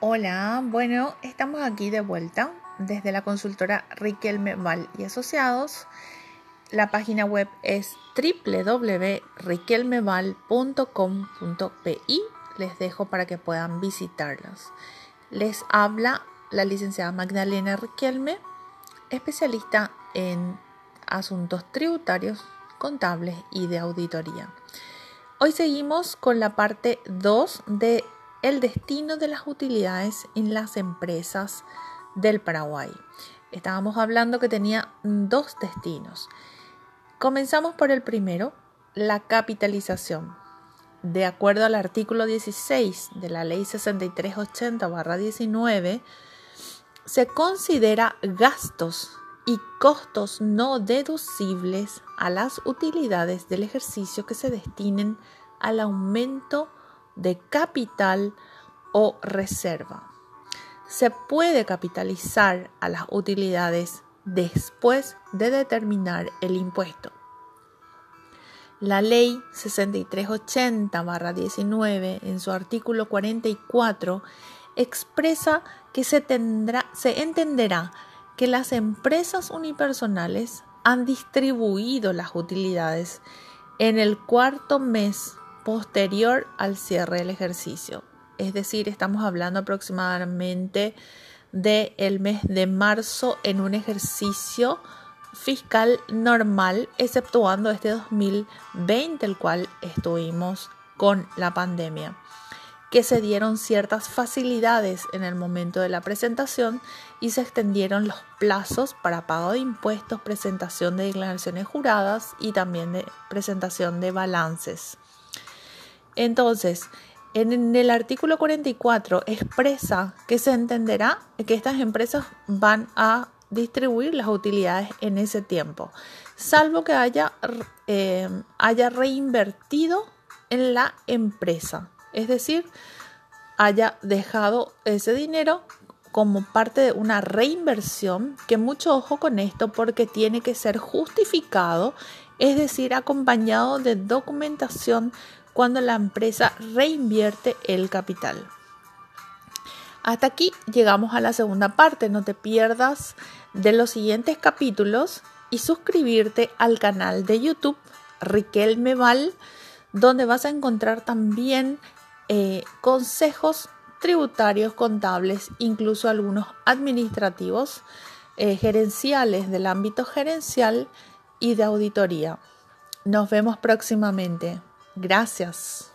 Hola, bueno, estamos aquí de vuelta desde la consultora Riquelme Val y Asociados. La página web es www.riquelmeval.com.pi. Les dejo para que puedan visitarlos. Les habla la licenciada Magdalena Riquelme, especialista en asuntos tributarios, contables y de auditoría. Hoy seguimos con la parte 2 de el destino de las utilidades en las empresas del Paraguay. Estábamos hablando que tenía dos destinos. Comenzamos por el primero, la capitalización. De acuerdo al artículo 16 de la ley 6380-19, se considera gastos y costos no deducibles a las utilidades del ejercicio que se destinen al aumento de capital o reserva. Se puede capitalizar a las utilidades después de determinar el impuesto. La ley 6380-19 en su artículo 44 expresa que se, tendrá, se entenderá que las empresas unipersonales han distribuido las utilidades en el cuarto mes posterior al cierre del ejercicio. Es decir, estamos hablando aproximadamente del mes de marzo en un ejercicio fiscal normal, exceptuando este 2020, el cual estuvimos con la pandemia que se dieron ciertas facilidades en el momento de la presentación y se extendieron los plazos para pago de impuestos, presentación de declaraciones juradas y también de presentación de balances. Entonces, en el artículo 44 expresa que se entenderá que estas empresas van a distribuir las utilidades en ese tiempo, salvo que haya, eh, haya reinvertido en la empresa. Es decir, haya dejado ese dinero como parte de una reinversión, que mucho ojo con esto porque tiene que ser justificado, es decir, acompañado de documentación cuando la empresa reinvierte el capital. Hasta aquí llegamos a la segunda parte, no te pierdas de los siguientes capítulos y suscribirte al canal de YouTube Riquelme Val, donde vas a encontrar también eh, consejos tributarios, contables, incluso algunos administrativos, eh, gerenciales del ámbito gerencial y de auditoría. Nos vemos próximamente. Gracias.